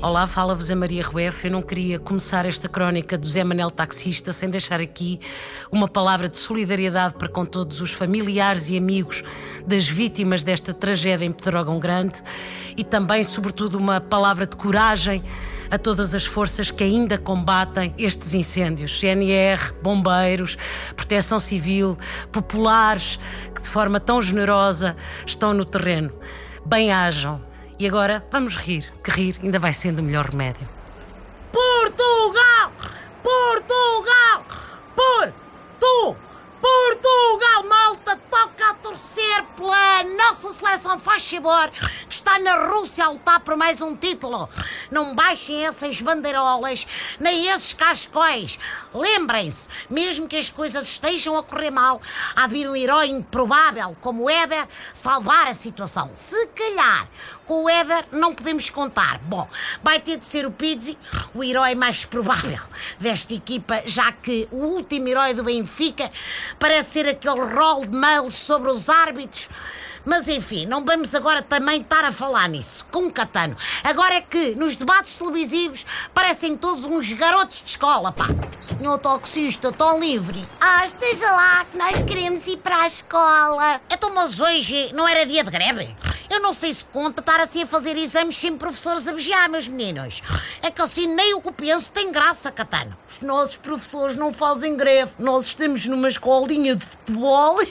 Olá, fala-vos a Maria Rueff. Eu não queria começar esta crónica do Zé Manel Taxista sem deixar aqui uma palavra de solidariedade para com todos os familiares e amigos das vítimas desta tragédia em Pedrógão Grande e também, sobretudo, uma palavra de coragem a todas as forças que ainda combatem estes incêndios: CNR, bombeiros, proteção civil, populares, que de forma tão generosa estão no terreno. Bem-ajam e agora vamos rir, que rir ainda vai sendo o melhor remédio. Portugal! Seleção, faz favor, que está na Rússia a lutar por mais um título. Não baixem essas bandeirolas, nem esses cascóis. Lembrem-se, mesmo que as coisas estejam a correr mal, há de vir um herói improvável como o Éder salvar a situação. Se calhar com o Éder não podemos contar. Bom, vai ter de ser o Pizzi, o herói mais provável desta equipa, já que o último herói do Benfica parece ser aquele rol de mails sobre os árbitros. Mas enfim, não vamos agora também estar a falar nisso, com catano. Agora é que nos debates televisivos parecem todos uns garotos de escola, pá. Senhor taxista, tão livre. Ah, esteja lá, que nós queremos ir para a escola. Então, mas hoje não era dia de greve? Eu não sei se conta estar assim a fazer exames sem professores a vigiar, meus meninos. É que assim nem o que penso tem graça, Catano. Os nossos professores não fazem greve. Nós estamos numa escolinha de futebol.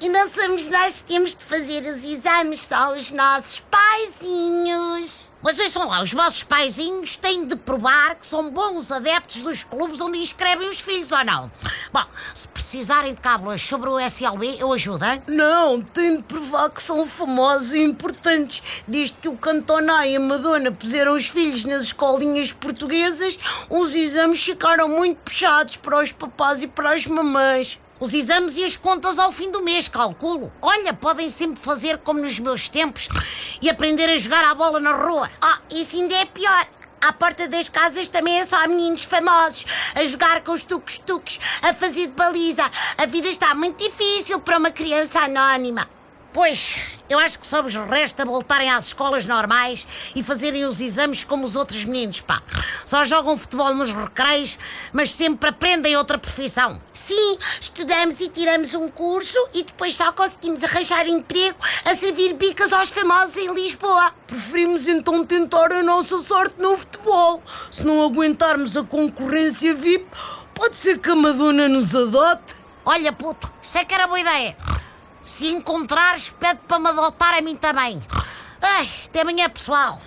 E não somos nós que temos de fazer os exames, são os nossos paizinhos. Mas ouçam lá, os vossos paizinhos têm de provar que são bons adeptos dos clubes onde inscrevem os filhos ou não. Bom, se precisarem de cábulas sobre o SLB, eu ajudo, hein? Não, têm de provar que são famosos e importantes. Desde que o Cantona e a Madonna puseram os filhos nas escolinhas portuguesas, os exames ficaram muito puxados para os papás e para as mamães. Os exames e as contas ao fim do mês, calculo. Olha, podem sempre fazer como nos meus tempos e aprender a jogar à bola na rua. Ah, isso ainda é pior. À porta das casas também é só meninos famosos a jogar com os tuques-tuques, a fazer de baliza. A vida está muito difícil para uma criança anónima. Pois, eu acho que só vos resta voltarem às escolas normais e fazerem os exames como os outros meninos, pá. Só jogam futebol nos recreios, mas sempre aprendem outra profissão. Sim, estudamos e tiramos um curso e depois só conseguimos arranjar emprego a servir bicas aos famosos em Lisboa. Preferimos então tentar a nossa sorte no futebol. Se não aguentarmos a concorrência VIP, pode ser que a Madonna nos adote. Olha, puto, isso é que era boa ideia. Se encontrares, pede para me adotar a mim também. Ai, até amanhã, pessoal.